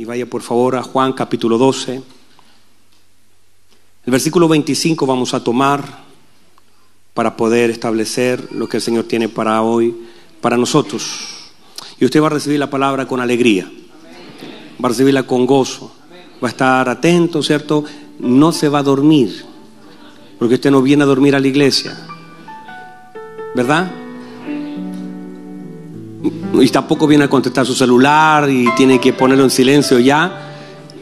Y vaya por favor a Juan capítulo 12. El versículo 25 vamos a tomar para poder establecer lo que el Señor tiene para hoy, para nosotros. Y usted va a recibir la palabra con alegría, va a recibirla con gozo, va a estar atento, ¿cierto? No se va a dormir, porque usted no viene a dormir a la iglesia, ¿verdad? Y tampoco viene a contestar su celular y tiene que ponerlo en silencio ya.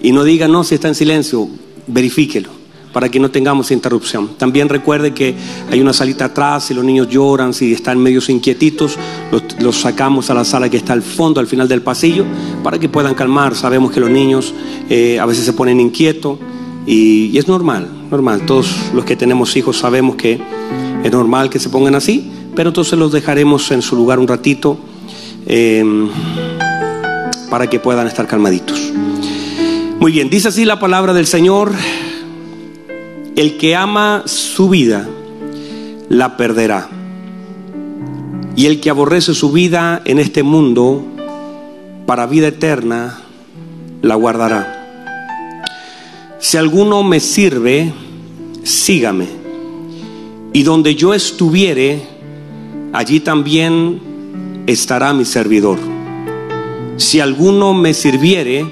Y no diga no si está en silencio, verifíquelo para que no tengamos interrupción. También recuerde que hay una salita atrás, si los niños lloran, si están medios inquietitos, los, sacamos a la sala que está al fondo, al final del pasillo, para que puedan calmar. Sabemos que los niños eh, a veces se ponen inquietos y, es normal, normal. Todos los que tenemos hijos sabemos que es normal que se pongan así, pero entonces los dejaremos en su lugar un ratito em, para que puedan estar calmaditos. Muy bien, dice así la palabra del Señor. El que ama su vida, la perderá. Y el que aborrece su vida en este mundo, para vida eterna, la guardará. Si alguno me sirve, sígame. Y donde yo estuviere, allí también estará mi servidor. Si alguno me sirviere,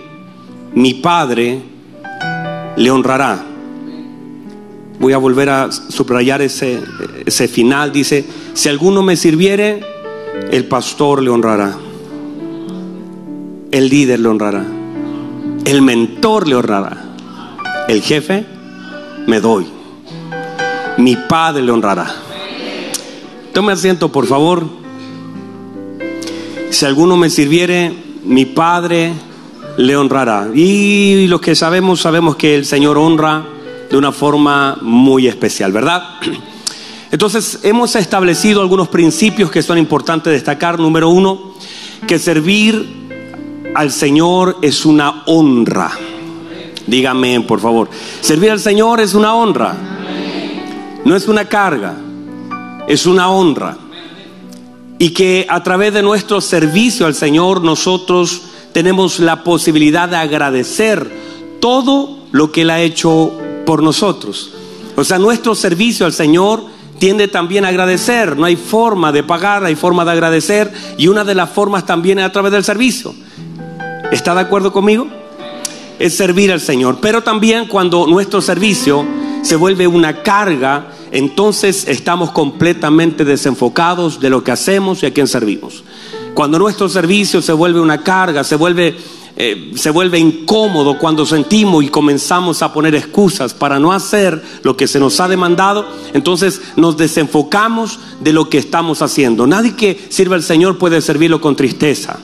mi Padre le honrará voy a volver a subrayar ese, ese final, dice, si alguno me sirviere, el pastor le honrará, el líder le honrará, el mentor le honrará, el jefe me doy, mi padre le honrará. Tome asiento, por favor. Si alguno me sirviere, mi padre le honrará. Y los que sabemos, sabemos que el Señor honra de una forma muy especial, ¿verdad? Entonces hemos establecido algunos principios que son importantes destacar. Número uno, que servir al Señor es una honra. Dígame, por favor. Servir al Señor es una honra. No es una carga, es una honra. Y que a través de nuestro servicio al Señor nosotros tenemos la posibilidad de agradecer todo lo que Él ha hecho por nosotros. O sea, nuestro servicio al Señor tiende también a agradecer. No hay forma de pagar, hay forma de agradecer. Y una de las formas también es a través del servicio. ¿Está de acuerdo conmigo? Es servir al Señor. Pero también cuando nuestro servicio se vuelve una carga, entonces estamos completamente desenfocados de lo que hacemos y a quién servimos. Cuando nuestro servicio se vuelve una carga, se vuelve eh, se vuelve incómodo cuando sentimos y comenzamos a poner excusas para no hacer lo que se nos ha demandado, entonces nos desenfocamos de lo que estamos haciendo. Nadie que sirva al Señor puede servirlo con tristeza.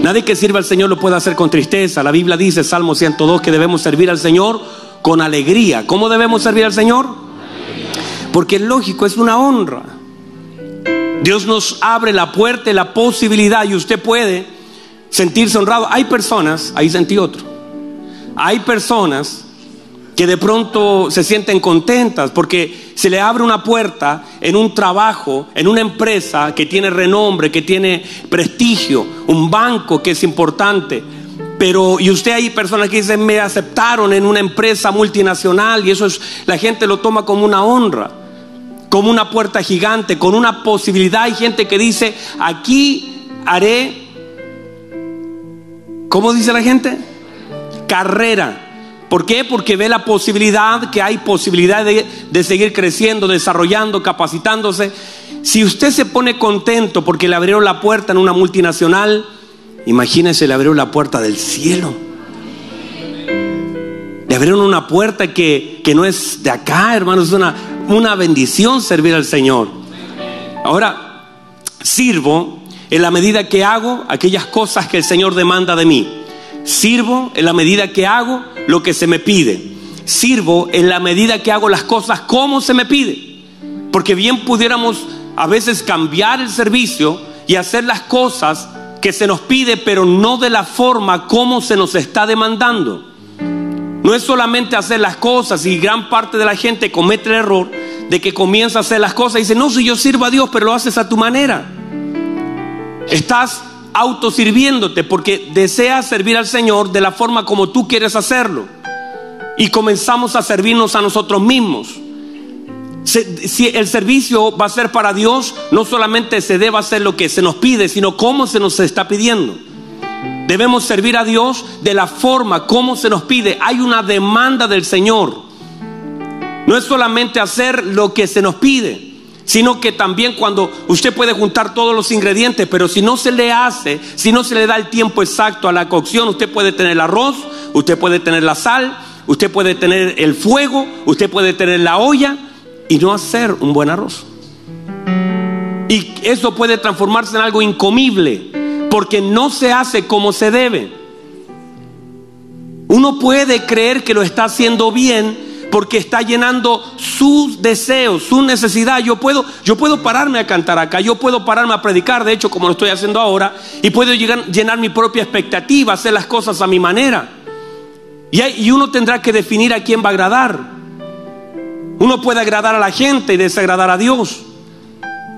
Nadie que sirva al Señor lo puede hacer con tristeza. La Biblia dice, Salmo 102, que debemos servir al Señor con alegría. ¿Cómo debemos servir al Señor? Porque es lógico, es una honra. Dios nos abre la puerta la posibilidad y usted puede sentirse honrado. Hay personas, ahí sentí otro, hay personas que de pronto se sienten contentas porque se le abre una puerta en un trabajo, en una empresa que tiene renombre, que tiene prestigio, un banco que es importante. Pero, y usted hay personas que dicen, me aceptaron en una empresa multinacional y eso es, la gente lo toma como una honra, como una puerta gigante, con una posibilidad. Hay gente que dice, aquí haré ¿Cómo dice la gente? Carrera. ¿Por qué? Porque ve la posibilidad, que hay posibilidad de, seguir creciendo, desarrollando, capacitándose. Si usted se pone contento porque le abrieron la puerta en una multinacional, imagínese, le abrieron la puerta del cielo. Le abrieron una puerta que, que no es de acá, hermanos, es una, una bendición servir al Señor. Ahora, sirvo en la medida que hago aquellas cosas que el Señor demanda de mí. Sirvo en la medida que hago lo que se me pide. Sirvo en la medida que hago las cosas como se me pide. Porque bien pudiéramos a veces cambiar el servicio y hacer las cosas que se nos pide, pero no de la forma como se nos está demandando. No es solamente hacer las cosas y gran parte de la gente comete el error de que comienza a hacer las cosas y dice, no, si yo sirvo a Dios, pero lo haces a tu manera. Estás autosirviéndote porque deseas servir al Señor de la forma como tú quieres hacerlo. Y comenzamos a servirnos a nosotros mismos. Si el servicio va a ser para Dios, no solamente se debe hacer lo que se nos pide, sino cómo se nos está pidiendo. Debemos servir a Dios de la forma como se nos pide. Hay una demanda del Señor. No es solamente hacer lo que se nos pide, sino que también cuando usted puede juntar todos los ingredientes, pero si no se le hace, si no se le da el tiempo exacto a la cocción, usted puede tener el arroz, usted puede tener la sal, usted puede tener el fuego, usted puede tener la olla y no hacer un buen arroz. Y eso puede transformarse en algo incomible, porque no se hace como se debe. Uno puede creer que lo está haciendo bien, porque está llenando sus deseos, su necesidad. Yo puedo, yo puedo pararme a cantar acá, yo puedo pararme a predicar, de hecho, como lo estoy haciendo ahora, y puedo llegar, llenar mi propia expectativa, hacer las cosas a mi manera. Y, y uno tendrá que definir a quién va a agradar. Uno puede agradar a la gente y desagradar a Dios.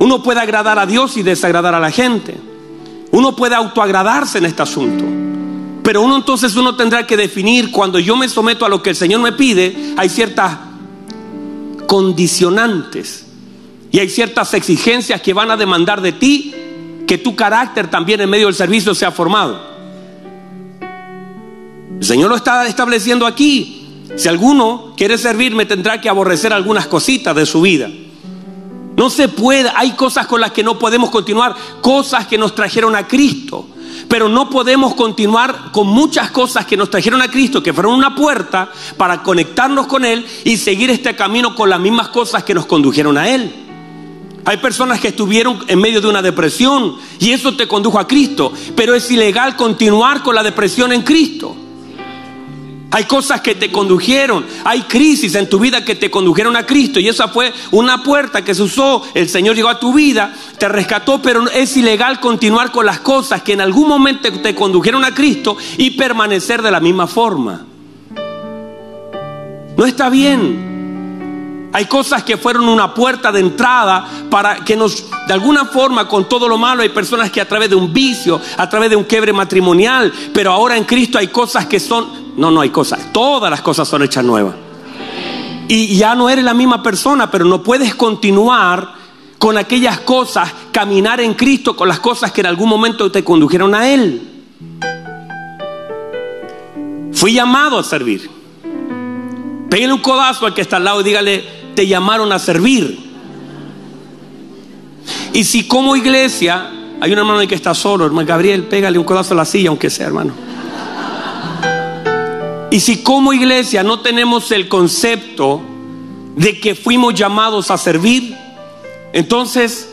Uno puede agradar a Dios y desagradar a la gente. Uno puede autoagradarse en este asunto. Pero uno entonces uno tendrá que definir cuando yo me someto a lo que el Señor me pide, hay ciertas condicionantes y hay ciertas exigencias que van a demandar de ti que tu carácter también en medio del servicio sea formado. El Señor lo está estableciendo aquí. Si alguno quiere servirme tendrá que aborrecer algunas cositas de su vida. No se puede, hay cosas con las que no podemos continuar, cosas que nos trajeron a Cristo. Pero no podemos continuar con muchas cosas que nos trajeron a Cristo, que fueron una puerta para conectarnos con Él y seguir este camino con las mismas cosas que nos condujeron a Él. Hay personas que estuvieron en medio de una depresión y eso te condujo a Cristo, pero es ilegal continuar con la depresión en Cristo. Hay cosas que te condujeron, hay crisis en tu vida que te condujeron a Cristo y esa fue una puerta que se usó, el Señor llegó a tu vida, te rescató, pero es ilegal continuar con las cosas que en algún momento te condujeron a Cristo y permanecer de la misma forma. No está bien. Hay cosas que fueron una puerta de entrada para que nos, de alguna forma, con todo lo malo, hay personas que a través de un vicio, a través de un quiebre matrimonial, pero ahora en Cristo hay cosas que son no, no hay cosas. Todas las cosas son hechas nuevas. Y ya no eres la misma persona, pero no puedes continuar con aquellas cosas, caminar en Cristo con las cosas que en algún momento te condujeron a Él. Fui llamado a servir. Pégale un codazo al que está al lado y dígale, te llamaron a servir. Y si como iglesia, hay un hermano ahí que está solo, hermano Gabriel, pégale un codazo a la silla, aunque sea, hermano. Y si como iglesia no tenemos el concepto de que fuimos llamados a servir, entonces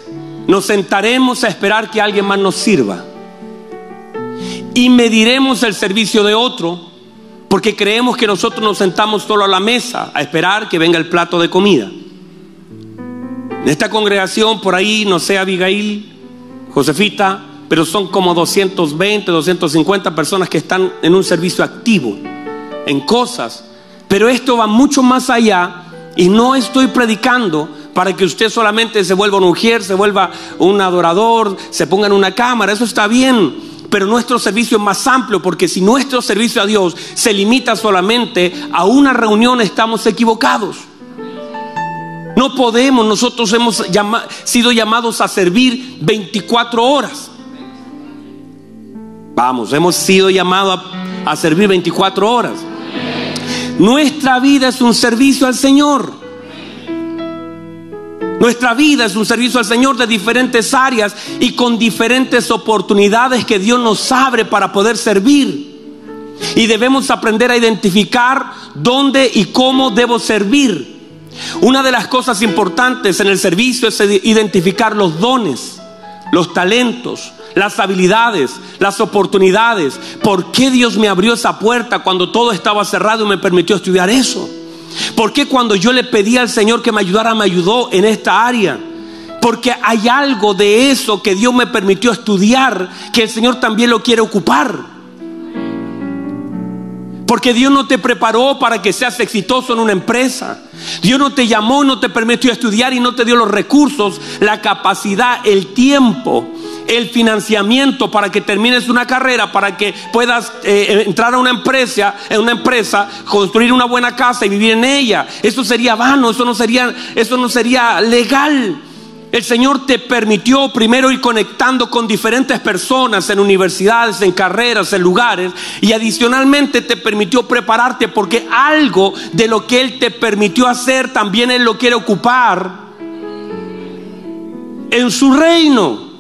nos sentaremos a esperar que alguien más nos sirva. Y mediremos el servicio de otro porque creemos que nosotros nos sentamos solo a la mesa a esperar que venga el plato de comida. En esta congregación, por ahí, no sé, Abigail, Josefita, pero son como 220, 250 personas que están en un servicio activo en cosas. Pero esto va mucho más allá y no estoy predicando para que usted solamente se vuelva un ujier, se vuelva un adorador, se ponga en una cámara. Eso está bien. Pero nuestro servicio es más amplio porque si nuestro servicio a Dios se limita solamente a una reunión, estamos equivocados. No podemos, nosotros hemos sido llamados a servir 24 horas. Vamos, hemos sido llamados a, a servir 24 horas. Nuestra vida es un servicio al Señor. Nuestra vida es un servicio al Señor de diferentes áreas y con diferentes oportunidades que Dios nos abre para poder servir. Y debemos aprender a identificar dónde y cómo debo servir. Una de las cosas importantes en el servicio es identificar los dones, los talentos, las habilidades, las oportunidades. ¿Por qué Dios me abrió esa puerta cuando todo estaba cerrado y me permitió estudiar eso? ¿Por qué cuando yo le pedí al Señor que me ayudara, me ayudó en esta área? Porque hay algo de eso que Dios me permitió estudiar que el Señor también lo quiere ocupar. Porque Dios no te preparó para que seas exitoso en una empresa. Dios no te llamó, no te permitió estudiar y no te dio los recursos, la capacidad, el tiempo el financiamiento para que termines una carrera, para que puedas eh, entrar a una empresa, en una empresa, construir una buena casa y vivir en ella. Eso sería vano, eso no sería, eso no sería legal. El Señor te permitió primero ir conectando con diferentes personas en universidades, en carreras, en lugares, y adicionalmente te permitió prepararte porque algo de lo que Él te permitió hacer también Él lo quiere ocupar en su reino.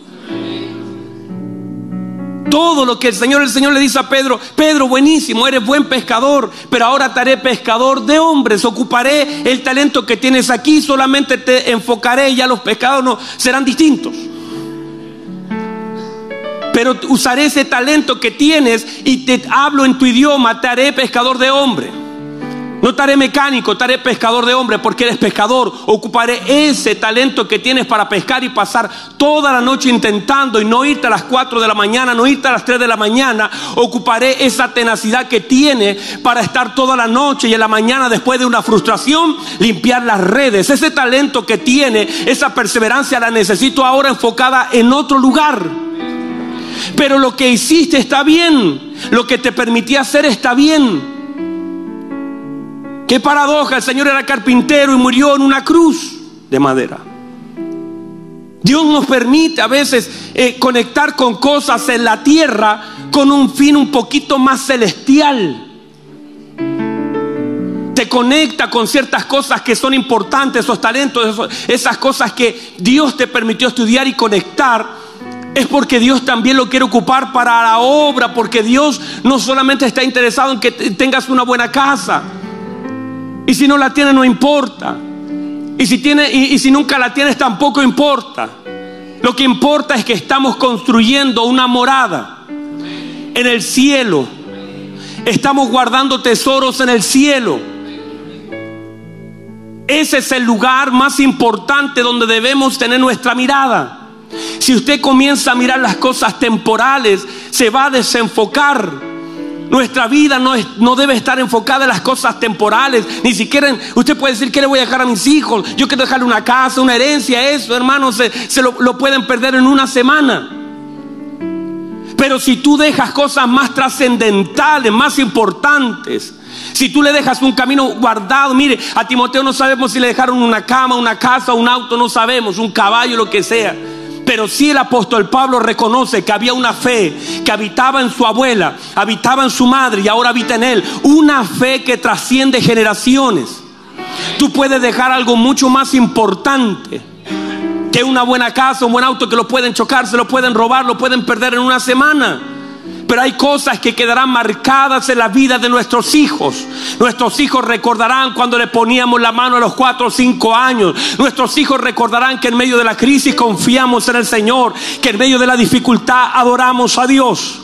Todo lo que el Señor, el Señor le dice a Pedro, Pedro, buenísimo, eres buen pescador, pero ahora te haré pescador de hombres, ocuparé el talento que tienes aquí, solamente te enfocaré, ya los pescados no serán distintos. Pero usaré ese talento que tienes y te hablo en tu idioma, te haré pescador de hombres. No te haré mecánico, te haré pescador de hombres porque eres pescador. Ocuparé ese talento que tienes para pescar y pasar toda la noche intentando y no irte a las 4 de la mañana, no irte a las 3 de la mañana. Ocuparé esa tenacidad que tienes para estar toda la noche y en la mañana después de una frustración limpiar las redes. Ese talento que tiene, esa perseverancia la necesito ahora enfocada en otro lugar. Pero lo que hiciste está bien. Lo que te permití hacer está bien. Qué paradoja, el Señor era carpintero y murió en una cruz de madera. Dios nos permite a veces eh, conectar con cosas en la tierra con un fin un poquito más celestial. Te conecta con ciertas cosas que son importantes, esos talentos, esas cosas que Dios te permitió estudiar y conectar. Es porque Dios también lo quiere ocupar para la obra, porque Dios no solamente está interesado en que tengas una buena casa, y si no la tienes, no importa. Y si, tiene, y, si nunca la tienes, tampoco importa. Lo que importa es que estamos construyendo una morada en el cielo. Estamos guardando tesoros en el cielo. Ese es el lugar más importante donde debemos tener nuestra mirada. Si usted comienza a mirar las cosas temporales, se va a desenfocar nuestra vida no, no debe estar enfocada en las cosas temporales. Ni siquiera, usted puede decir, ¿qué le voy a dejar a mis hijos? Yo quiero dejarle una casa, una herencia, eso, hermanos, se, lo pueden perder en una semana. Pero si tú dejas cosas más trascendentales, más importantes, si tú le dejas un camino guardado, mire, a Timoteo no sabemos si le dejaron una cama, una casa, un auto, no sabemos, un caballo, lo que sea. Pero sí el apóstol Pablo reconoce que había una fe que habitaba en su abuela, habitaba en su madre y ahora habita en él. Una fe que trasciende generaciones. Tú puedes dejar algo mucho más importante que una buena casa, un buen auto que lo pueden chocar, se lo pueden robar, lo pueden perder en una semana. Pero hay cosas que quedarán marcadas en la vida de nuestros hijos. Nuestros hijos recordarán cuando le poníamos la mano a los cuatro o cinco años. Nuestros hijos recordarán que en medio de la crisis confiamos en el Señor, que en medio de la dificultad adoramos a Dios.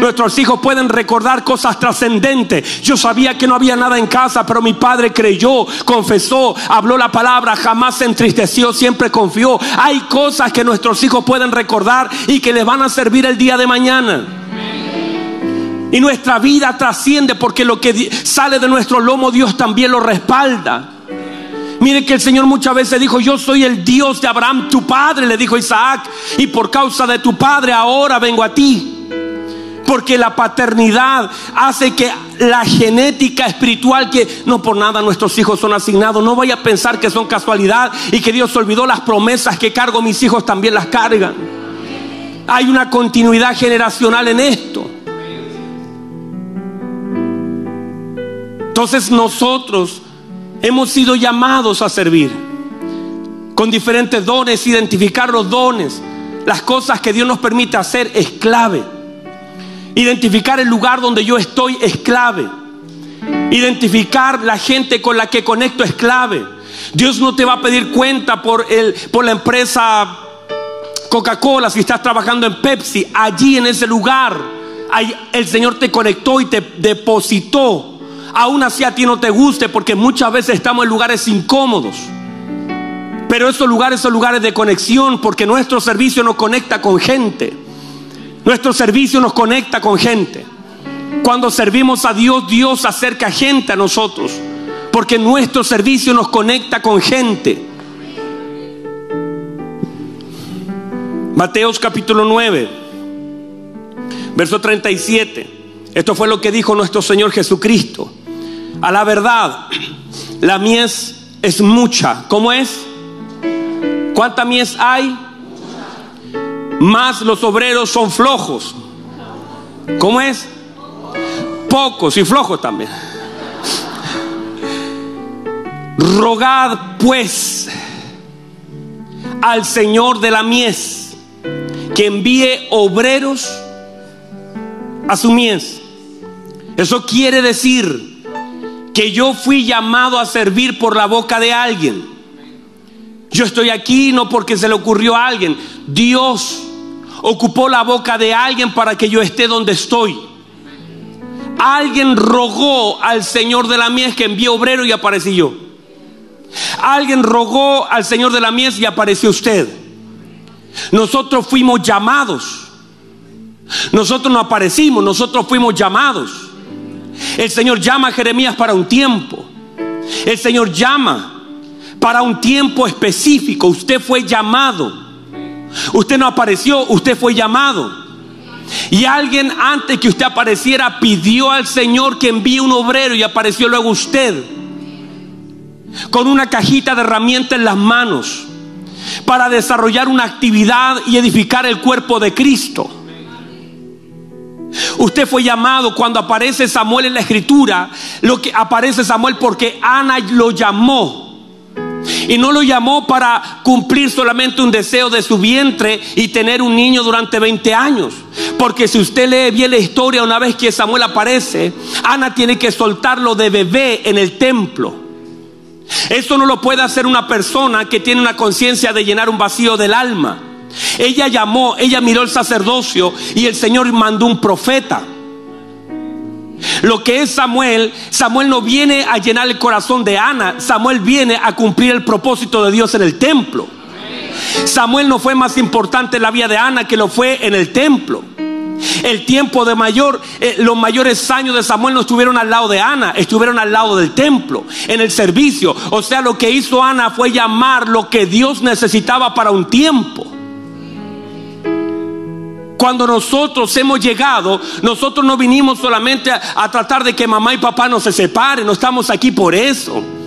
Nuestros hijos pueden recordar cosas trascendentes. Yo sabía que no había nada en casa, pero mi padre creyó, confesó, habló la palabra, jamás se entristeció, siempre confió. Hay cosas que nuestros hijos pueden recordar y que les van a servir el día de mañana. Y nuestra vida trasciende porque lo que sale de nuestro lomo Dios también lo respalda. Mire que el Señor muchas veces dijo, yo soy el Dios de Abraham, tu padre, le dijo Isaac, y por causa de tu padre ahora vengo a ti. Porque la paternidad hace que la genética espiritual que no por nada nuestros hijos son asignados, no vaya a pensar que son casualidad y que Dios olvidó las promesas que cargo mis hijos también las cargan. Hay una continuidad generacional en esto. Entonces nosotros hemos sido llamados a servir con diferentes dones, identificar los dones, las cosas que Dios nos permite hacer es clave. Identificar el lugar donde yo estoy es clave. Identificar la gente con la que conecto es clave. Dios no te va a pedir cuenta por, el, por la empresa Coca-Cola si estás trabajando en Pepsi. Allí en ese lugar el Señor te conectó y te depositó aún así a ti no te guste, porque muchas veces estamos en lugares incómodos. Pero esos lugares son lugares de conexión, porque nuestro servicio nos conecta con gente. Nuestro servicio nos conecta con gente. Cuando servimos a Dios, Dios acerca gente a nosotros, porque nuestro servicio nos conecta con gente. Mateos capítulo 9, verso 37. Esto fue lo que dijo nuestro Señor Jesucristo. A la verdad, la mies es mucha. ¿Cómo es? ¿Cuánta mies hay? Más los obreros son flojos. ¿Cómo es? Pocos y flojos también. Rogad pues al Señor de la mies que envíe obreros a su mies. Eso quiere decir que yo fui llamado a servir por la boca de alguien. Yo estoy aquí no porque se le ocurrió a alguien. Dios ocupó la boca de alguien para que yo esté donde estoy. Alguien rogó al Señor de la mies que envíe obrero y aparecí yo. Alguien rogó al Señor de la mies y apareció usted. Nosotros fuimos llamados. Nosotros no aparecimos, nosotros fuimos llamados. El Señor llama a Jeremías para un tiempo. El Señor llama para un tiempo específico. Usted fue llamado. Usted no apareció, usted fue llamado. Y alguien antes que usted apareciera pidió al Señor que envíe un obrero y apareció luego usted con una cajita de herramientas en las manos para desarrollar una actividad y edificar el cuerpo de Cristo. Usted fue llamado cuando aparece Samuel en la escritura, lo que aparece Samuel porque Ana lo llamó. Y no lo llamó para cumplir solamente un deseo de su vientre y tener un niño durante 20 años. Porque si usted lee bien la historia, una vez que Samuel aparece, Ana tiene que soltarlo de bebé en el templo. Esto no lo puede hacer una persona que tiene una conciencia de llenar un vacío del alma. Ella llamó, ella miró el sacerdocio y el Señor mandó un profeta. Lo que es Samuel, Samuel no viene a llenar el corazón de Ana, Samuel viene a cumplir el propósito de Dios en el templo. Samuel no fue más importante en la vida de Ana que lo fue en el templo. El tiempo de mayor, eh, los mayores años de Samuel no estuvieron al lado de Ana, estuvieron al lado del templo, en el servicio. O sea, lo que hizo Ana fue llamar lo que Dios necesitaba para un tiempo. Cuando nosotros hemos llegado, nosotros no vinimos solamente a, tratar de que mamá y papá no se separen, no estamos aquí por eso.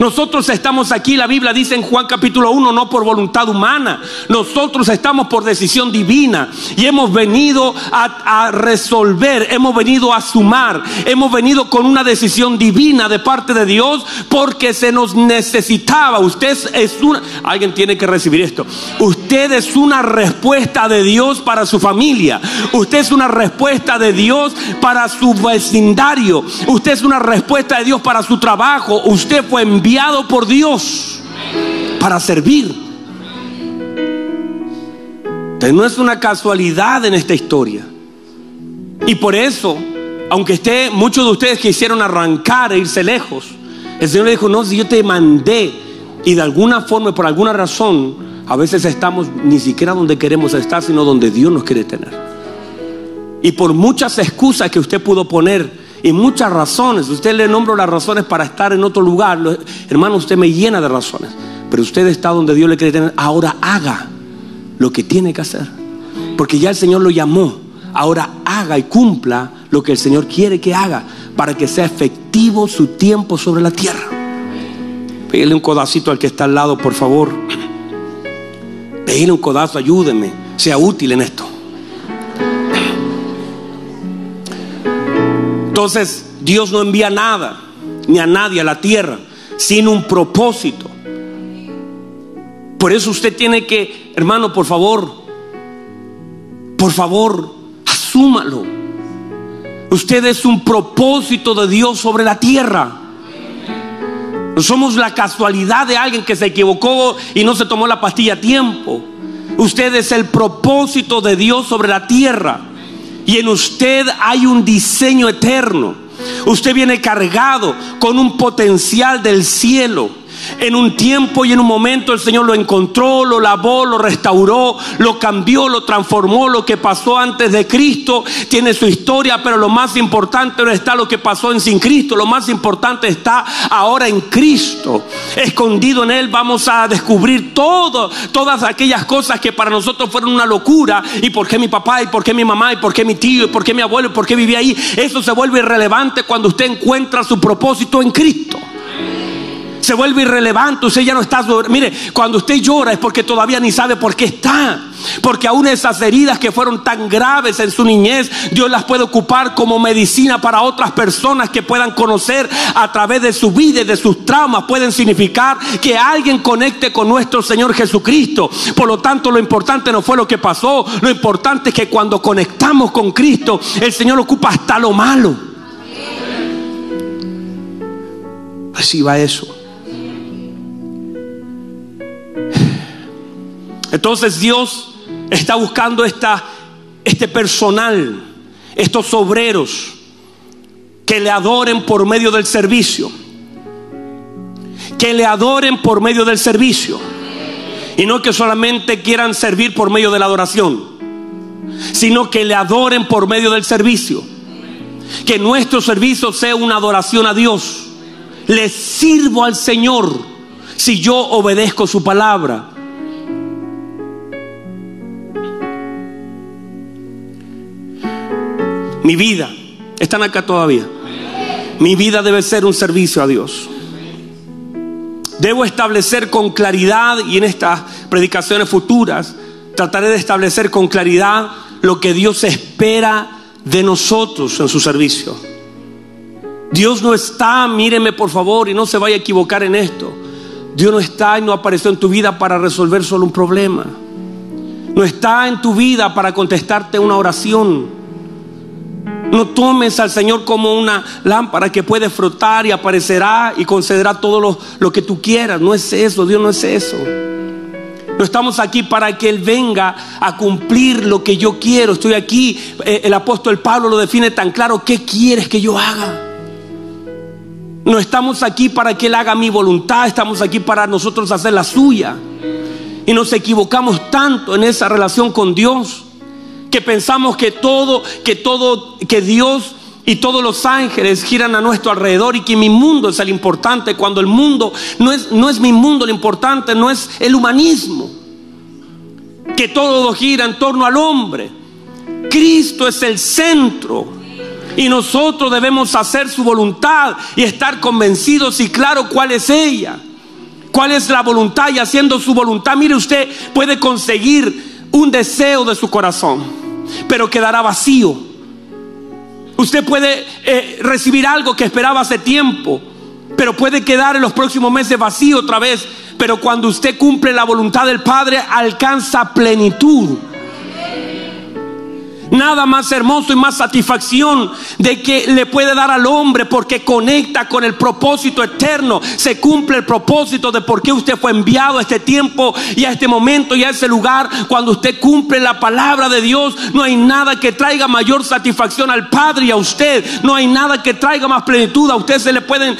Nosotros estamos aquí, la Biblia dice en Juan capítulo 1, no por voluntad humana. Nosotros estamos por decisión divina y hemos venido a, resolver, hemos venido a sumar, hemos venido con una decisión divina de parte de Dios porque se nos necesitaba. Usted es una, alguien tiene que recibir esto. Usted es una respuesta de Dios para su familia. Usted es una respuesta de Dios para su vecindario. Usted es una respuesta de Dios para su trabajo. Usted fue enviado por Dios para servir. No es una casualidad en esta historia. Y por eso, aunque esté, muchos de ustedes quisieron arrancar e irse lejos, el Señor le dijo, no, si yo te mandé y de alguna forma, por alguna razón, a veces estamos ni siquiera donde queremos estar, sino donde Dios nos quiere tener. Y por muchas excusas que usted pudo poner, y muchas razones. Usted le nombro las razones para estar en otro lugar. Hermano, usted me llena de razones. Pero usted está donde Dios le quiere tener. Ahora haga lo que tiene que hacer. Porque ya el Señor lo llamó. Ahora haga y cumpla lo que el Señor quiere que haga para que sea efectivo su tiempo sobre la tierra. Pégale un codacito al que está al lado, por favor. Pégale un codazo, ayúdeme. Sea útil en esto. Entonces Dios no envía nada, ni a nadie a la tierra, sin un propósito. Por eso usted tiene que, hermano, por favor, por favor, asúmalo. Usted es un propósito de Dios sobre la tierra. No somos la casualidad de alguien que se equivocó y no se tomó la pastilla a tiempo. Usted es el propósito de Dios sobre la tierra. Y en usted hay un diseño eterno. Usted viene cargado con un potencial del cielo. En un tiempo y en un momento el Señor lo encontró, lo lavó, lo restauró, lo cambió, lo transformó. Lo que pasó antes de Cristo tiene su historia, pero lo más importante no está lo que pasó en sin Cristo. Lo más importante está ahora en Cristo. Escondido en Él vamos a descubrir todo, todas aquellas cosas que para nosotros fueron una locura. ¿Y por qué mi papá? ¿Y por qué mi mamá? ¿Y por qué mi tío? ¿Y por qué mi abuelo? ¿Y por qué vivía ahí? Eso se vuelve irrelevante cuando usted encuentra su propósito en Cristo se vuelve irrelevante, usted ya no está... Mire, cuando usted llora es porque todavía ni sabe por qué está. Porque aún esas heridas que fueron tan graves en su niñez, Dios las puede ocupar como medicina para otras personas que puedan conocer a través de su vida y de sus traumas. Pueden significar que alguien conecte con nuestro Señor Jesucristo. Por lo tanto, lo importante no fue lo que pasó. Lo importante es que cuando conectamos con Cristo, el Señor ocupa hasta lo malo. Reciba eso. Entonces Dios está buscando esta, este personal, estos obreros que le adoren por medio del servicio. Que le adoren por medio del servicio. Y no que solamente quieran servir por medio de la adoración, sino que le adoren por medio del servicio. Que nuestro servicio sea una adoración a Dios. Le sirvo al Señor si yo obedezco su palabra. Mi vida, están acá todavía. Mi vida debe ser un servicio a Dios. Debo establecer con claridad y en estas predicaciones futuras trataré de establecer con claridad lo que Dios espera de nosotros en su servicio. Dios no está, míreme por favor y no se vaya a equivocar en esto. Dios no está y no apareció en tu vida para resolver solo un problema. No está en tu vida para contestarte una oración. No tomes al Señor como una lámpara que puede frotar y aparecerá y concederá todo lo, que tú quieras. No es eso, Dios no es eso. No estamos aquí para que Él venga a cumplir lo que yo quiero. Estoy aquí, eh, el apóstol Pablo lo define tan claro, ¿qué quieres que yo haga? No estamos aquí para que Él haga mi voluntad, estamos aquí para nosotros hacer la suya. Y nos equivocamos tanto en esa relación con Dios que pensamos que todo, que todo, que Dios y todos los ángeles giran a nuestro alrededor y que mi mundo es el importante, cuando el mundo no es, no es mi mundo lo importante, no es el humanismo, que todo gira en torno al hombre. Cristo es el centro y nosotros debemos hacer su voluntad y estar convencidos y claro cuál es ella, cuál es la voluntad y haciendo su voluntad, mire usted puede conseguir un deseo de su corazón pero quedará vacío. Usted puede eh, recibir algo que esperaba hace tiempo, pero puede quedar en los próximos meses vacío otra vez. Pero cuando usted cumple la voluntad del Padre, alcanza plenitud. Nada más hermoso y más satisfacción de que le puede dar al hombre porque conecta con el propósito eterno. Se cumple el propósito de por qué usted fue enviado a este tiempo y a este momento y a ese lugar. Cuando usted cumple la palabra de Dios, no hay nada que traiga mayor satisfacción al Padre y a usted. No hay nada que traiga más plenitud. A usted se le pueden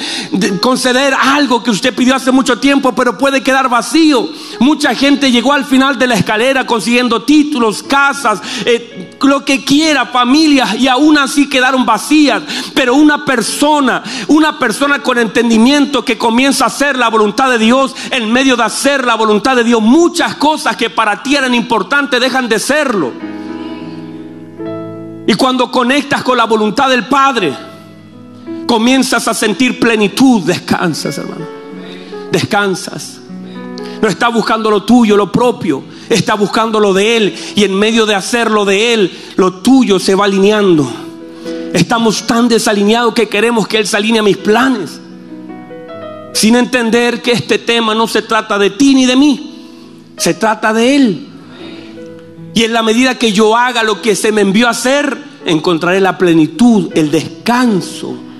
conceder algo que usted pidió hace mucho tiempo, pero puede quedar vacío. Mucha gente llegó al final de la escalera consiguiendo títulos, casas, eh, lo que quiera, familias, y aún así quedaron vacías. Pero una persona, una persona con entendimiento que comienza a hacer la voluntad de Dios, en medio de hacer la voluntad de Dios, muchas cosas que para ti eran importantes dejan de serlo. Y cuando conectas con la voluntad del Padre, comienzas a sentir plenitud, descansas, hermano. Descansas. No está buscando lo tuyo, lo propio. Está buscando lo de Él. Y en medio de hacerlo de Él, lo tuyo se va alineando. Estamos tan desalineados que queremos que Él se alinee a mis planes. Sin entender que este tema no se trata de ti ni de mí. Se trata de Él. Y en la medida que yo haga lo que se me envió a hacer, encontraré la plenitud, el descanso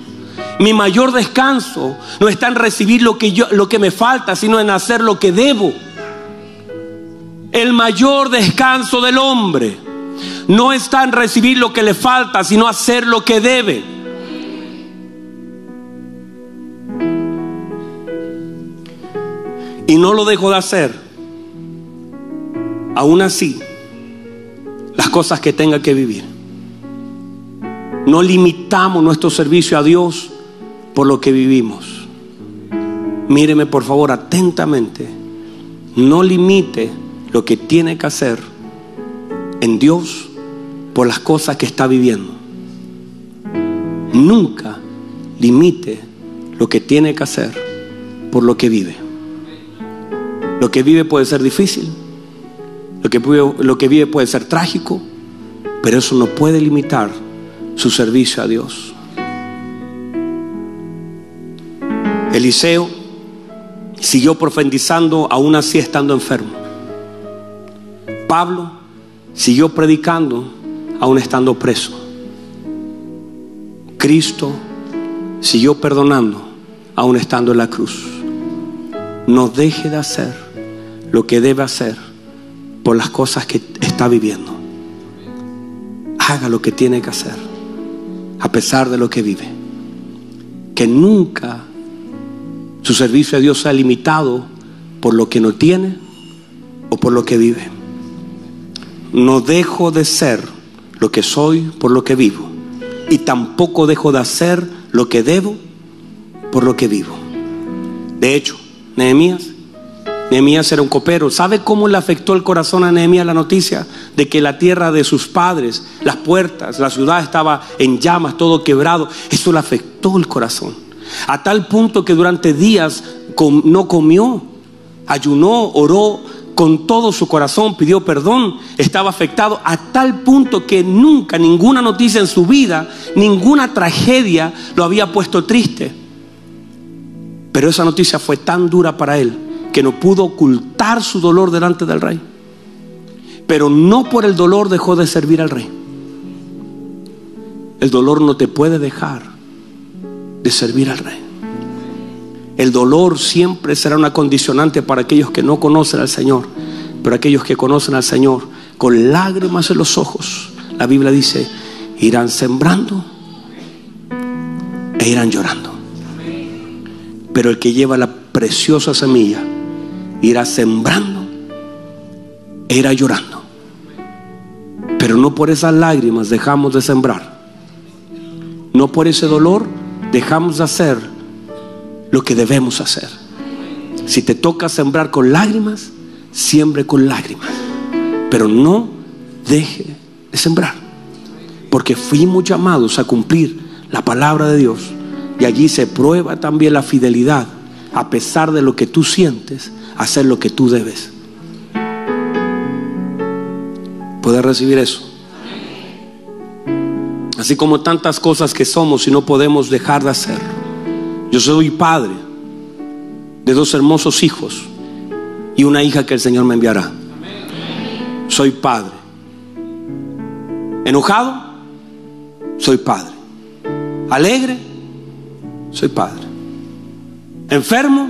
mi mayor descanso no está en recibir lo que, yo, lo que me falta, sino en hacer lo que debo. El mayor descanso del hombre no está en recibir lo que le falta, sino hacer lo que debe. y no lo dejo de hacer, aún así, las cosas que tenga que vivir. No limitamos nuestro servicio a Dios por lo que vivimos. Míreme por favor atentamente. No limite lo que tiene que hacer en Dios por las cosas que está viviendo. Nunca limite lo que tiene que hacer por lo que vive. Lo que vive puede ser difícil, lo que, vive puede ser trágico, pero eso no puede limitar su servicio a Dios. Eliseo siguió profetizando aún así estando enfermo. Pablo siguió predicando aún estando preso. Cristo siguió perdonando aún estando en la cruz. No deje de hacer lo que debe hacer por las cosas que está viviendo. Haga lo que tiene que hacer a pesar de lo que vive. Que nunca su servicio a Dios sea limitado por lo que no tiene o por lo que vive. No dejo de ser lo que soy por lo que vivo. Y tampoco dejo de hacer lo que debo por lo que vivo. De hecho, Nehemías, Nehemías era un copero. ¿Sabe cómo le afectó el corazón a Nehemías la noticia de que la tierra de sus padres, las puertas, la ciudad estaba en llamas, todo quebrado? Eso le afectó el corazón. A tal punto que durante días no comió, ayunó, oró con todo su corazón, pidió perdón, estaba afectado a tal punto que nunca, ninguna noticia en su vida, ninguna tragedia lo había puesto triste. Pero esa noticia fue tan dura para él que no pudo ocultar su dolor delante del rey. Pero no por el dolor dejó de servir al rey. El dolor no te puede dejar de servir al Rey. El dolor siempre será una condicionante para aquellos que no conocen al Señor, pero aquellos que conocen al Señor con lágrimas en los ojos, la Biblia dice, irán sembrando e irán llorando. Pero el que lleva la preciosa semilla irá sembrando e irá llorando. Pero no por esas lágrimas dejamos de sembrar. No por ese dolor dejamos de hacer lo que debemos hacer. Si te toca sembrar con lágrimas, siembre con lágrimas. Pero no deje de sembrar. Porque fuimos llamados a cumplir la palabra de Dios. Y allí se prueba también la fidelidad, a pesar de lo que tú sientes, hacer lo que tú debes. ¿Puedes recibir eso? Así como tantas cosas que somos y no podemos dejar de hacer. Yo soy padre de dos hermosos hijos y una hija que el Señor me enviará. Soy padre. Enojado, soy padre. Alegre, soy padre. Enfermo,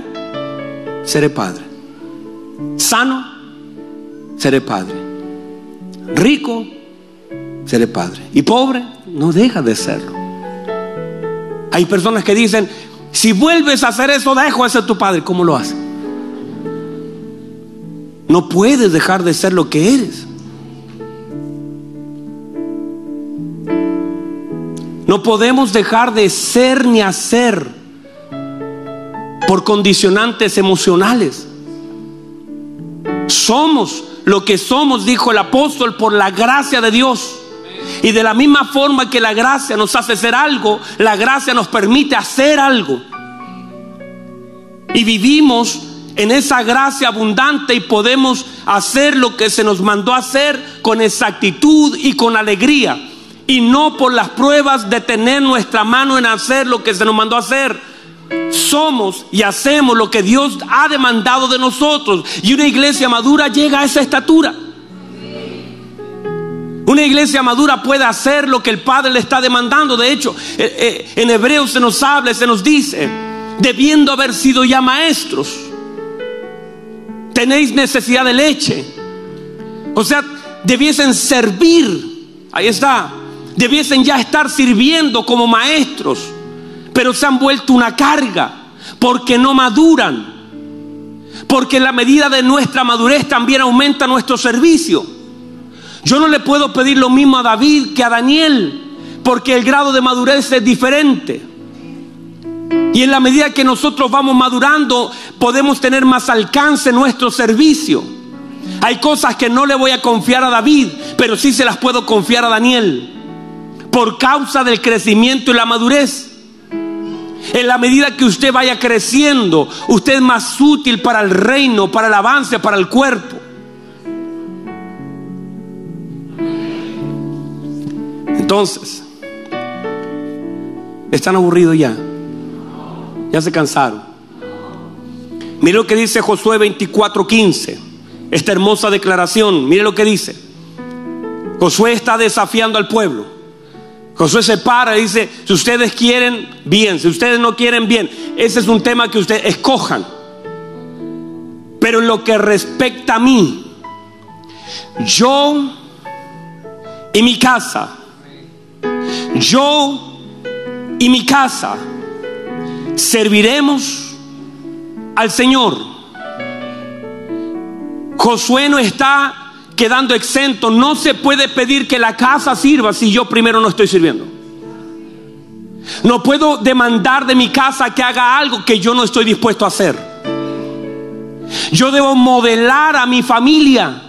seré padre. Sano, seré padre. Rico, seré padre. Y pobre, no deja de serlo. Hay personas que dicen, si vuelves a hacer eso, dejo de tu padre. ¿Cómo lo haces? No puedes dejar de ser lo que eres. No podemos dejar de ser ni hacer por condicionantes emocionales. Somos lo que somos, dijo el apóstol, por la gracia de Dios. Y de la misma forma que la gracia nos hace hacer algo, la gracia nos permite hacer algo. Y vivimos en esa gracia abundante y podemos hacer lo que se nos mandó hacer con exactitud y con alegría. Y no por las pruebas de tener nuestra mano en hacer lo que se nos mandó hacer. Somos y hacemos lo que Dios ha demandado de nosotros. Y una iglesia madura llega a esa estatura. Una iglesia madura puede hacer lo que el Padre le está demandando. De hecho, eh, eh, en Hebreos se nos habla, se nos dice, debiendo haber sido ya maestros, tenéis necesidad de leche. O sea, debiesen servir. Ahí está. Debiesen ya estar sirviendo como maestros, pero se han vuelto una carga porque no maduran Porque en la medida de nuestra madurez también aumenta nuestro servicio. Yo no le puedo pedir lo mismo a David que a Daniel, porque el grado de madurez es diferente. Y en la medida que nosotros vamos madurando, podemos tener más alcance en nuestro servicio. Hay cosas que no le voy a confiar a David, pero sí se las puedo confiar a Daniel. Por causa del crecimiento y la madurez. En la medida que usted vaya creciendo, usted es más útil para el reino, para el avance, para el cuerpo. Entonces, ¿están aburridos ya? Ya se cansaron. Mire lo que dice Josué 24:15. Esta hermosa declaración. Mire lo que dice. Josué está desafiando al pueblo. Josué se para y dice, si ustedes quieren, bien. Si ustedes no quieren, bien. Ese es un tema que ustedes escojan. Pero en lo que respecta a mí, yo y mi casa, yo y mi casa, serviremos al Señor. Josué no está quedando exento. No se puede pedir que la casa sirva si yo primero no estoy sirviendo. No puedo demandar de mi casa que haga algo que yo no estoy dispuesto a hacer. Yo debo modelar a mi familia.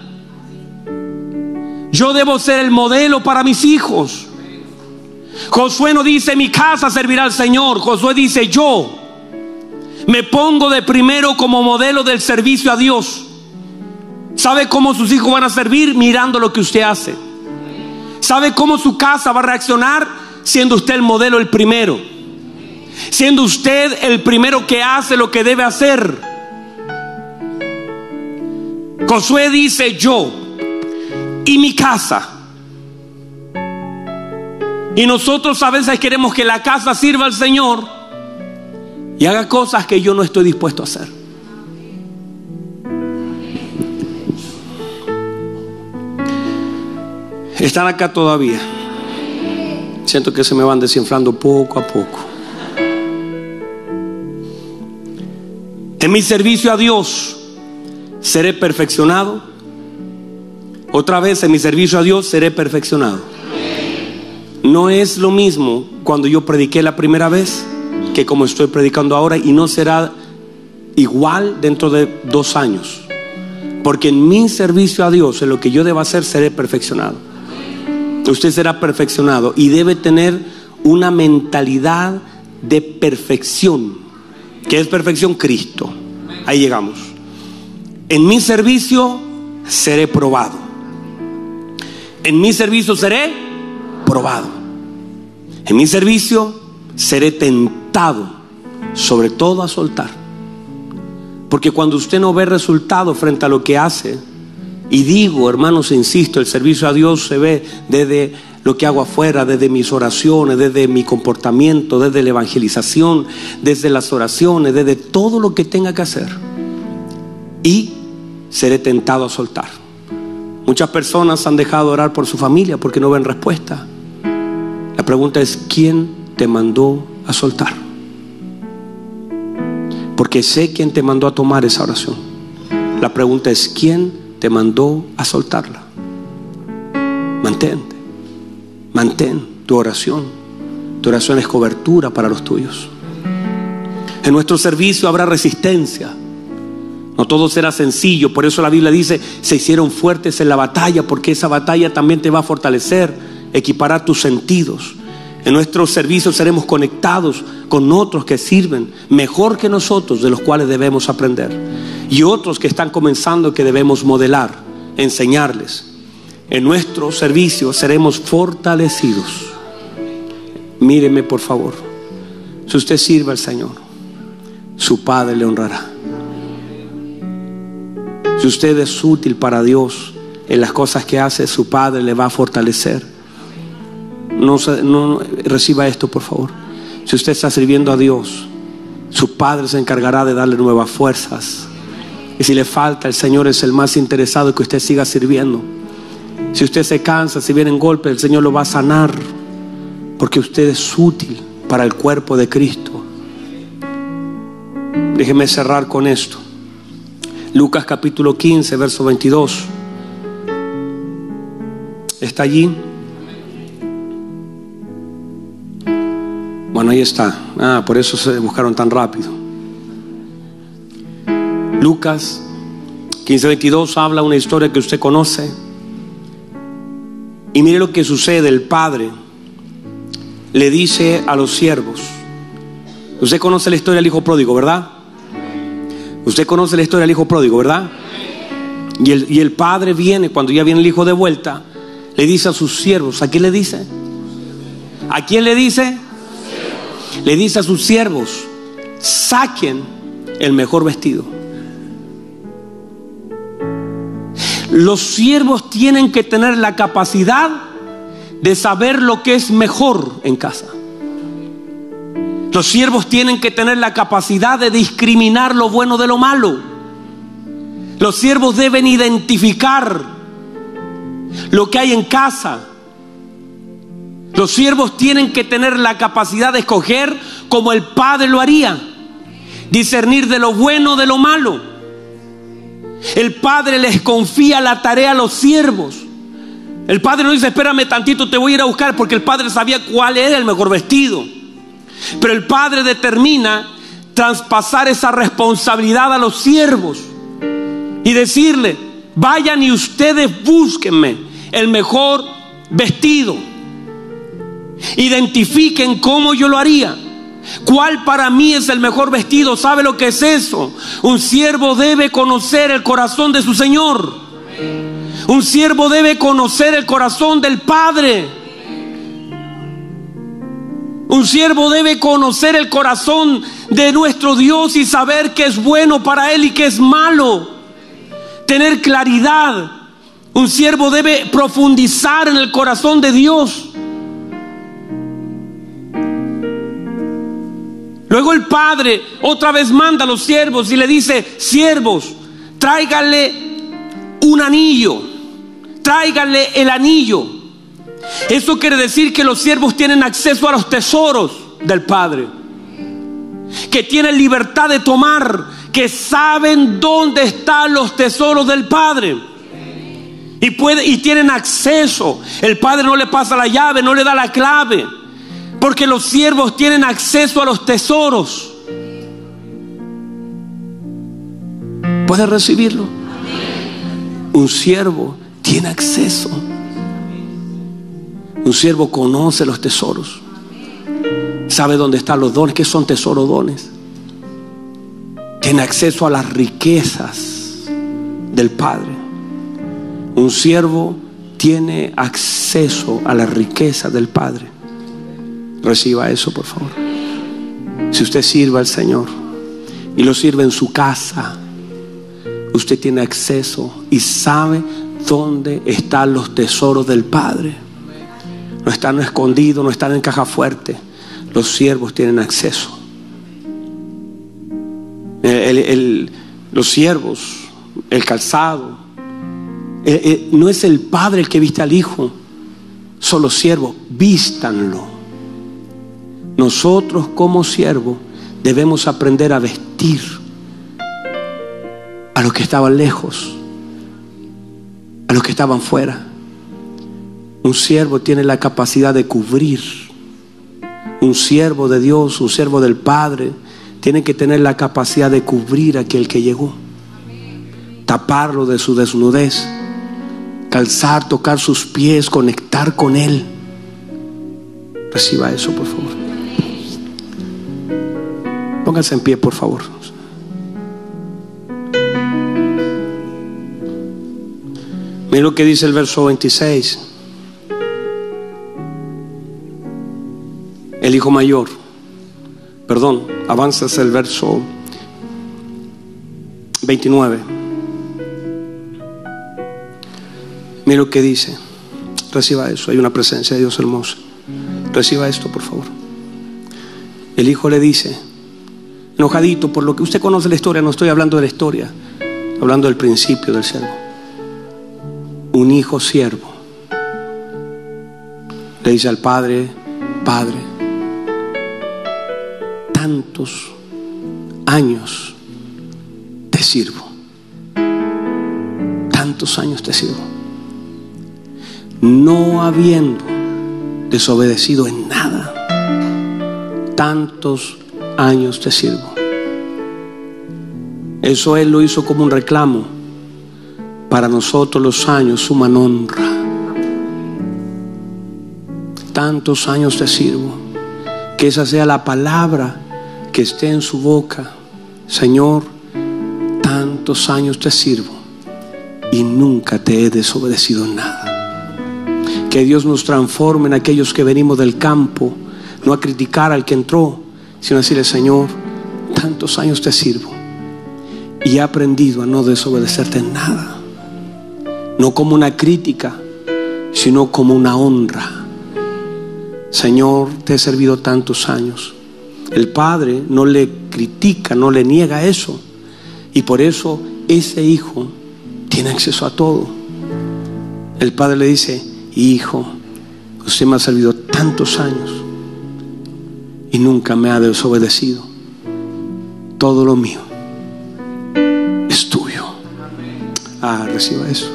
Yo debo ser el modelo para mis hijos. Josué no dice mi casa servirá al Señor. Josué dice yo me pongo de primero como modelo del servicio a Dios. ¿Sabe cómo sus hijos van a servir? Mirando lo que usted hace. ¿Sabe cómo su casa va a reaccionar? Siendo usted el modelo, el primero. Siendo usted el primero que hace lo que debe hacer. Josué dice yo y mi casa. Y nosotros a veces queremos que la casa sirva al Señor y haga cosas que yo no estoy dispuesto a hacer. Están acá todavía. Siento que se me van desinflando poco a poco. En mi servicio a Dios seré perfeccionado. Otra vez en mi servicio a Dios seré perfeccionado. No es lo mismo cuando yo prediqué la primera vez que como estoy predicando ahora y no será igual dentro de dos años. Porque en mi servicio a Dios, en lo que yo deba hacer, seré perfeccionado. Usted será perfeccionado y debe tener una mentalidad de perfección. ¿Qué es perfección? Cristo. Ahí llegamos. En mi servicio seré probado. En mi servicio seré probado. En mi servicio seré tentado, sobre todo a soltar. Porque cuando usted no ve resultado frente a lo que hace, y digo, hermanos, insisto, el servicio a Dios se ve desde lo que hago afuera, desde mis oraciones, desde mi comportamiento, desde la evangelización, desde las oraciones, desde todo lo que tenga que hacer. Y seré tentado a soltar. Muchas personas han dejado de orar por su familia porque no ven respuesta. La pregunta es, ¿quién te mandó a soltar? Porque sé quién te mandó a tomar esa oración. La pregunta es, ¿quién te mandó a soltarla? Mantente, mantén tu oración. Tu oración es cobertura para los tuyos. En nuestro servicio habrá resistencia. No todo será sencillo. Por eso la Biblia dice, se hicieron fuertes en la batalla, porque esa batalla también te va a fortalecer, equipará tus sentidos. En nuestro servicio seremos conectados con otros que sirven mejor que nosotros, de los cuales debemos aprender. Y otros que están comenzando que debemos modelar, enseñarles. En nuestro servicio seremos fortalecidos. Míreme por favor. Si usted sirve al Señor, su Padre le honrará. Si usted es útil para Dios en las cosas que hace, su Padre le va a fortalecer. No, reciba esto, por favor. Si usted está sirviendo a Dios, su Padre se encargará de darle nuevas fuerzas. Y si le falta, el Señor es el más interesado que usted siga sirviendo. Si usted se cansa, si vienen golpes, el Señor lo va a sanar. Porque usted es útil para el cuerpo de Cristo. Déjeme cerrar con esto. Lucas capítulo 15, verso 22. ¿Está allí? Ahí está. Ah, por eso se buscaron tan rápido. Lucas 15:22 habla una historia que usted conoce. Y mire lo que sucede. El padre le dice a los siervos. Usted conoce la historia del hijo pródigo, ¿verdad? Usted conoce la historia del hijo pródigo, ¿verdad? Y el, y el padre viene, cuando ya viene el hijo de vuelta, le dice a sus siervos, ¿a quién le dice? ¿A quién le dice? Le dice a sus siervos, saquen el mejor vestido. Los siervos tienen que tener la capacidad de saber lo que es mejor en casa. Los siervos tienen que tener la capacidad de discriminar lo bueno de lo malo. Los siervos deben identificar lo que hay en casa. Los siervos tienen que tener la capacidad de escoger como el Padre lo haría. Discernir de lo bueno de lo malo. El Padre les confía la tarea a los siervos. El Padre no dice, espérame tantito, te voy a ir a buscar, porque el Padre sabía cuál era el mejor vestido. Pero el Padre determina traspasar esa responsabilidad a los siervos y decirle, vayan y ustedes búsquenme el mejor vestido. Identifiquen cómo yo lo haría. ¿Cuál para mí es el mejor vestido? ¿Sabe lo que es eso? Un siervo debe conocer el corazón de su Señor. Un siervo debe conocer el corazón del Padre. Un siervo debe conocer el corazón de nuestro Dios y saber qué es bueno para Él y qué es malo. Tener claridad. Un siervo debe profundizar en el corazón de Dios. Luego el padre otra vez manda a los siervos y le dice, siervos, tráiganle un anillo, tráiganle el anillo. Eso quiere decir que los siervos tienen acceso a los tesoros del Padre, que tienen libertad de tomar, que saben dónde están los tesoros del Padre. Y, y tienen acceso. El Padre no le pasa la llave, no le da la clave. Porque los siervos tienen acceso a los tesoros. ¿Puede recibirlo? Un siervo tiene acceso. Un siervo conoce los tesoros. Sabe dónde están los dones. ¿Qué son tesoros dones? Tiene acceso a las riquezas del Padre. Un siervo tiene acceso a la riqueza del Padre. Reciba eso, por favor. Si usted sirve al Señor y lo sirve en su casa, usted tiene acceso y sabe dónde están los tesoros del Padre. No están escondidos, no están en caja fuerte. Los siervos tienen acceso. los siervos, el calzado, no es el padre el que viste al hijo, son los siervos, vístanlo. Nosotros como siervos debemos aprender a vestir a los que estaban lejos, a los que estaban fuera. Un siervo tiene la capacidad de cubrir. Un siervo de Dios, un siervo del Padre, tiene que tener la capacidad de cubrir a aquel que llegó. Taparlo de su desnudez. Calzar, tocar sus pies, conectar con Él. Reciba eso, por favor. Pónganse en pie, por favor. Mira lo que dice el verso 26. El hijo mayor. Perdón, avanzas el verso 29. Mira lo que dice. Reciba eso. Hay una presencia de Dios hermosa. Reciba esto, por favor. El hijo le dice, enojadito por lo que usted conoce la historia, no estoy hablando de la historia, hablando del principio del siervo. Un hijo siervo le dice al padre, padre, tantos años te sirvo, tantos años te sirvo. No habiendo desobedecido en nada, tantos años te sirvo. Eso Él lo hizo como un reclamo. Para nosotros los años suman honra. Tantos años te sirvo. Que esa sea la palabra que esté en su boca. Señor, tantos años te sirvo y nunca te he desobedecido en nada. Que Dios nos transforme en aquellos que venimos del campo, no a criticar al que entró, sino decirle, Señor, tantos años te sirvo y he aprendido a no desobedecerte en nada. No como una crítica, sino como una honra. Señor, te he servido tantos años. El Padre no le critica, no le niega eso. Y por eso ese hijo tiene acceso a todo. El Padre le dice, hijo, usted me ha servido tantos años y nunca me ha desobedecido. Todo lo mío es tuyo. Ah, reciba eso.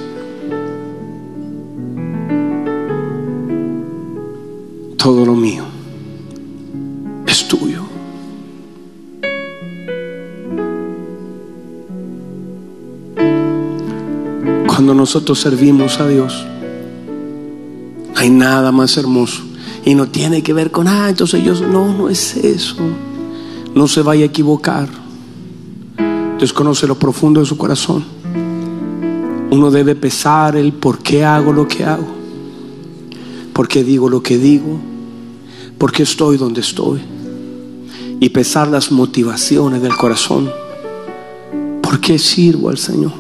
Todo lo mío es tuyo. Cuando nosotros servimos a Dios, hay nada más hermoso. Y no tiene que ver con, ah, entonces yo, no, no es eso. No se vaya a equivocar. Dios conoce lo profundo de su corazón. Uno debe pesar el por qué hago lo que hago, por qué digo lo que digo, por qué estoy donde estoy. Y pesar las motivaciones del corazón. ¿Por qué sirvo al Señor?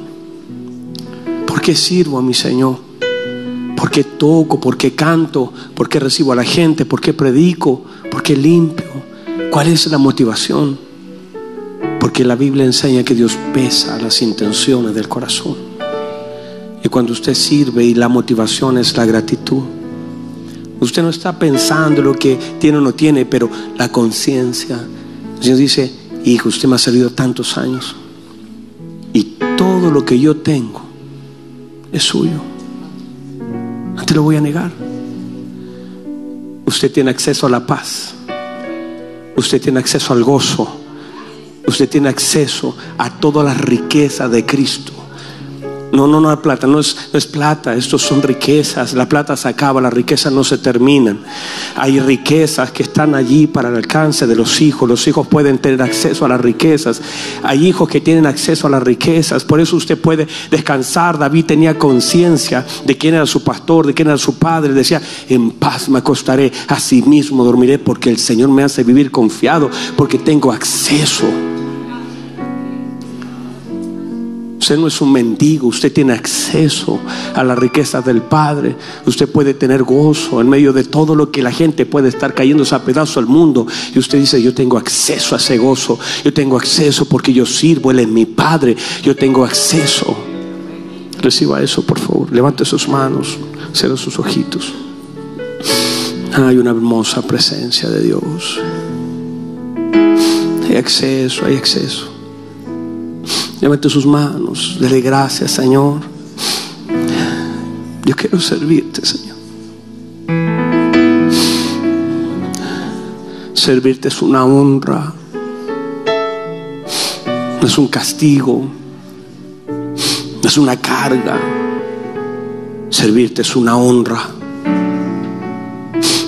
¿Por qué sirvo a mi Señor? ¿Por qué toco? ¿Por qué canto? ¿Por qué recibo a la gente? ¿Por qué predico? ¿Por qué limpio? ¿Cuál es la motivación? Porque la Biblia enseña que Dios pesa las intenciones del corazón. Y cuando usted sirve y la motivación es la gratitud, usted no está pensando lo que tiene o no tiene, pero la conciencia. Dios dice, hijo, usted me ha servido tantos años y todo lo que yo tengo es suyo. No te lo voy a negar. Usted tiene acceso a la paz. Usted tiene acceso al gozo. Usted tiene acceso a toda la riqueza de Cristo. No, no, no hay plata, no es, plata, estos son riquezas. La plata se acaba, las riquezas no se terminan. Hay riquezas que están allí para el alcance de los hijos. Los hijos pueden tener acceso a las riquezas. Hay hijos que tienen acceso a las riquezas. Por eso usted puede descansar. David tenía conciencia de quién era su pastor, de quién era su padre. Decía, en paz me acostaré, así mismo dormiré, porque el Señor me hace vivir confiado, porque tengo acceso. Usted no es un mendigo, usted tiene acceso a la riqueza del Padre. Usted puede tener gozo en medio de todo lo que la gente puede estar cayendo a pedazo al mundo. Y usted dice, yo tengo acceso a ese gozo. Yo tengo acceso porque yo sirvo, Él es mi Padre. Yo tengo acceso. Reciba eso, por favor. Levante sus manos, cierre sus ojitos. Hay una hermosa presencia de Dios. Hay acceso, hay acceso. Levante sus manos, dele gracias, Señor. Yo quiero servirte, Señor. Servirte es una honra, no es un castigo, no es una carga. Servirte es una honra.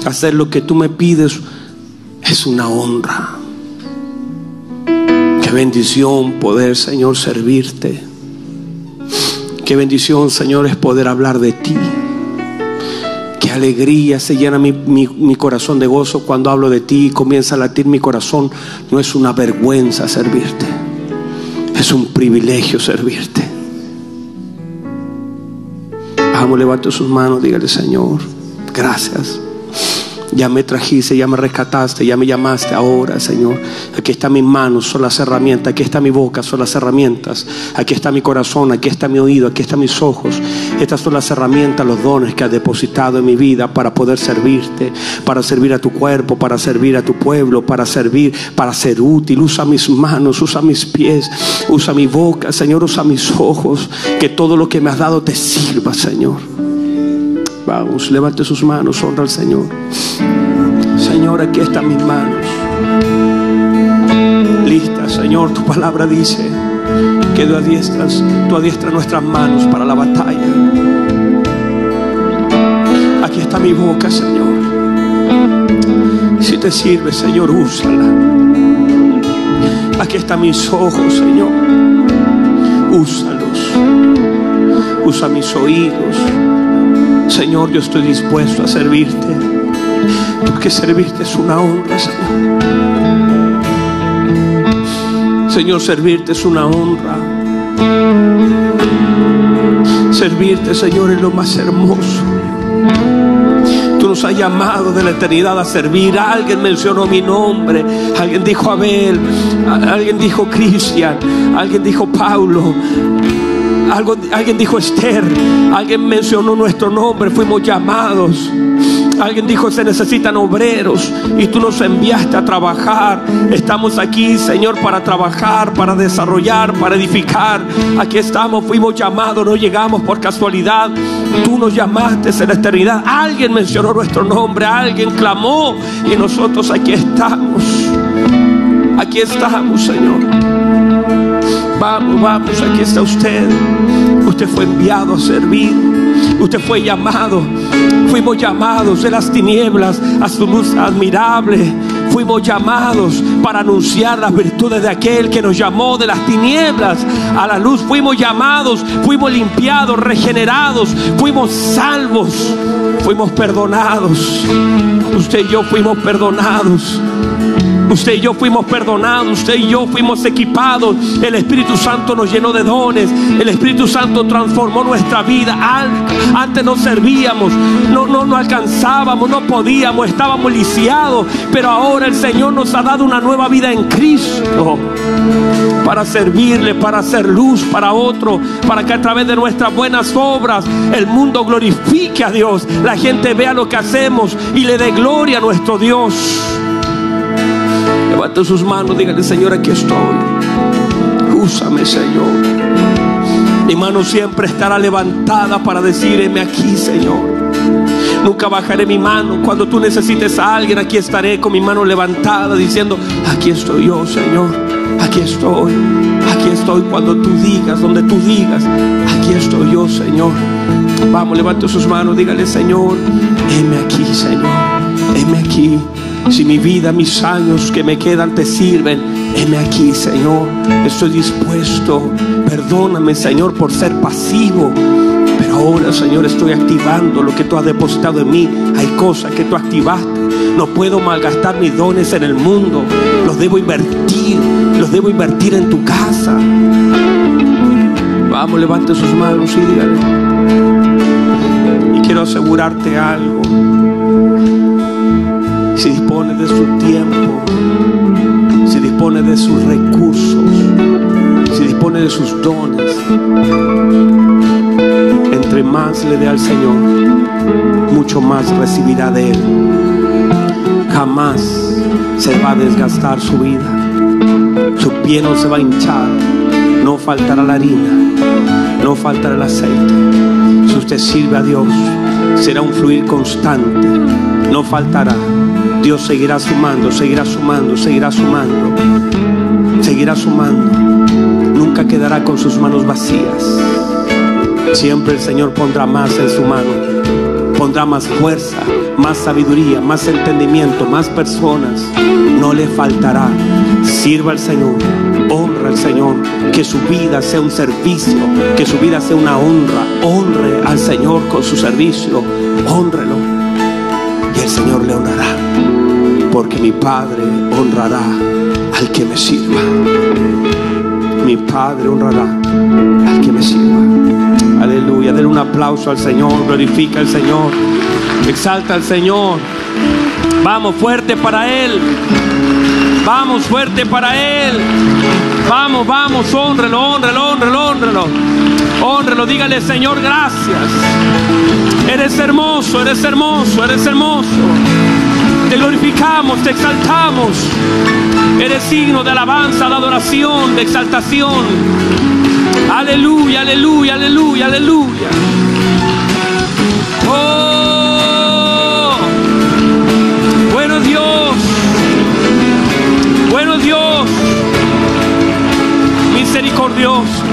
Hacer lo que tú me pides es una honra. Bendición poder, Señor, servirte. Qué bendición, Señor, es poder hablar de ti. Qué alegría se llena mi, mi, mi, corazón de gozo cuando hablo de ti y comienza a latir mi corazón. No es una vergüenza servirte. Es un privilegio servirte. Vamos, levante sus manos, dígale, Señor, gracias. Ya me trajiste, ya me rescataste, ya me llamaste ahora, Señor. Aquí está mi mano, son las herramientas. Aquí está mi boca, son las herramientas. Aquí está mi corazón, aquí está mi oído, aquí están mis ojos. Estas son las herramientas, los dones que has depositado en mi vida para poder servirte, para servir a tu cuerpo, para servir a tu pueblo, para servir, para ser útil. Usa mis manos, usa mis pies, usa mi boca, Señor, usa mis ojos. Que todo lo que me has dado te sirva, Señor. Levante sus manos, honra al Señor. Señor, aquí están mis manos. Lista, Señor, tu palabra dice que tú adiestras, tú adiestras nuestras manos para la batalla. Aquí está mi boca, Señor. Si te sirve, Señor, úsala. Aquí están mis ojos, Señor. Úsalos. Usa mis oídos. Señor, yo estoy dispuesto a servirte. Porque servirte es una honra, Señor. Señor, servirte es una honra. Servirte, Señor, es lo más hermoso. Tú nos has llamado de la eternidad a servir. Alguien mencionó mi nombre. Alguien dijo Abel. Alguien dijo Cristian. Alguien dijo Paulo alguien dijo Esther, alguien mencionó nuestro nombre, fuimos llamados. Alguien dijo, se necesitan obreros y tú nos enviaste a trabajar. Estamos aquí, Señor, para trabajar, para desarrollar, para edificar. Aquí estamos, fuimos llamados, no llegamos por casualidad. Tú nos llamaste en la eternidad. Alguien mencionó nuestro nombre, alguien clamó y nosotros aquí estamos. Aquí estamos, Señor. Vamos, vamos, aquí está usted. Usted fue enviado a servir. Usted fue llamado. Fuimos llamados de las tinieblas a su luz admirable. Fuimos llamados para anunciar las virtudes de aquel que nos llamó de las tinieblas a la luz. Fuimos llamados, fuimos limpiados, regenerados, fuimos salvos, fuimos perdonados. Usted y yo fuimos perdonados. Usted y yo fuimos perdonados, usted y yo fuimos equipados. El Espíritu Santo nos llenó de dones. El Espíritu Santo transformó nuestra vida. Antes no servíamos, no, no, no alcanzábamos, no podíamos, estábamos lisiados. Pero ahora el Señor nos ha dado una nueva vida en Cristo. Para servirle, para hacer luz para otro, para que a través de nuestras buenas obras el mundo glorifique a Dios. La gente vea lo que hacemos y le dé gloria a nuestro Dios. Levante sus manos, dígale, Señor, aquí estoy. Úsame, Señor. Mi mano siempre estará levantada para decirme aquí, Señor. Nunca bajaré mi mano. Cuando tú necesites a alguien, aquí estaré con mi mano levantada diciendo, aquí estoy yo, Señor. Aquí estoy. Aquí estoy cuando tú digas, donde tú digas, aquí estoy yo, Señor. Vamos, levante sus manos, dígale, Señor, heme aquí, Señor. Heme aquí. Si mi vida, mis años que me quedan te sirven, heme aquí, Señor. Estoy dispuesto. Perdóname, Señor, por ser pasivo. Pero ahora, Señor, estoy activando lo que tú has depositado en mí. Hay cosas que tú activaste. No puedo malgastar mis dones en el mundo. Los debo invertir. Los debo invertir en tu casa. Vamos, levante sus manos y dígale. Y quiero asegurarte algo si dispone de su tiempo, si dispone de sus recursos, si dispone de sus dones, entre más le dé al Señor, mucho más recibirá de Él. Jamás se va a desgastar su vida, su pie no se va a hinchar, no faltará la harina, no faltará el aceite. Si usted sirve a Dios, será un fluir constante, no faltará. Dios seguirá sumando, seguirá sumando, seguirá sumando, seguirá sumando. Nunca quedará con sus manos vacías. Siempre el Señor pondrá más en su mano. Pondrá más fuerza, más sabiduría, más entendimiento, más personas. No le faltará. Sirva al Señor, honra al Señor. Que su vida sea un servicio, que su vida sea una honra. Honre al Señor con su servicio. Honrelo. El Señor le honrará porque mi Padre honrará al que me sirva. Mi Padre honrará al que me sirva. Aleluya. Denle un aplauso al Señor. Glorifica al Señor. Exalta al Señor. Vamos fuerte para Él. Vamos fuerte para Él. Vamos, vamos, honrelo, honrelo, honrelo, honrelo. Honrelo, dígale Señor, gracias. Eres hermoso, eres hermoso, eres hermoso. Te glorificamos, te exaltamos. Eres signo de alabanza, de adoración, de exaltación. Aleluya, aleluya, aleluya, aleluya. Oh, bueno Dios, bueno Dios, misericordioso.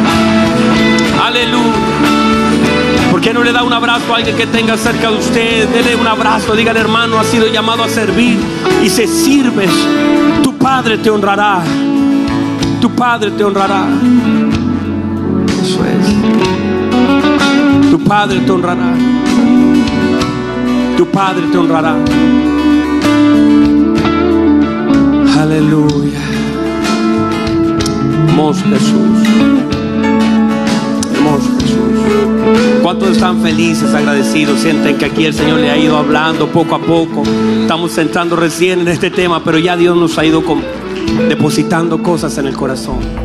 ¿Por qué no le da un abrazo a alguien que tenga cerca de usted? Dele un abrazo, dígale hermano, ha sido llamado a servir y se sirves. Tu Padre te honrará. Tu Padre te honrará. Eso es. Tu Padre te honrará. Tu Padre te honrará. Aleluya. Hermoso Jesús. ¿Cuántos están felices, agradecidos? Sienten que aquí el Señor le ha ido hablando poco a poco. Estamos entrando recién en este tema, pero ya Dios nos ha ido depositando cosas en el corazón.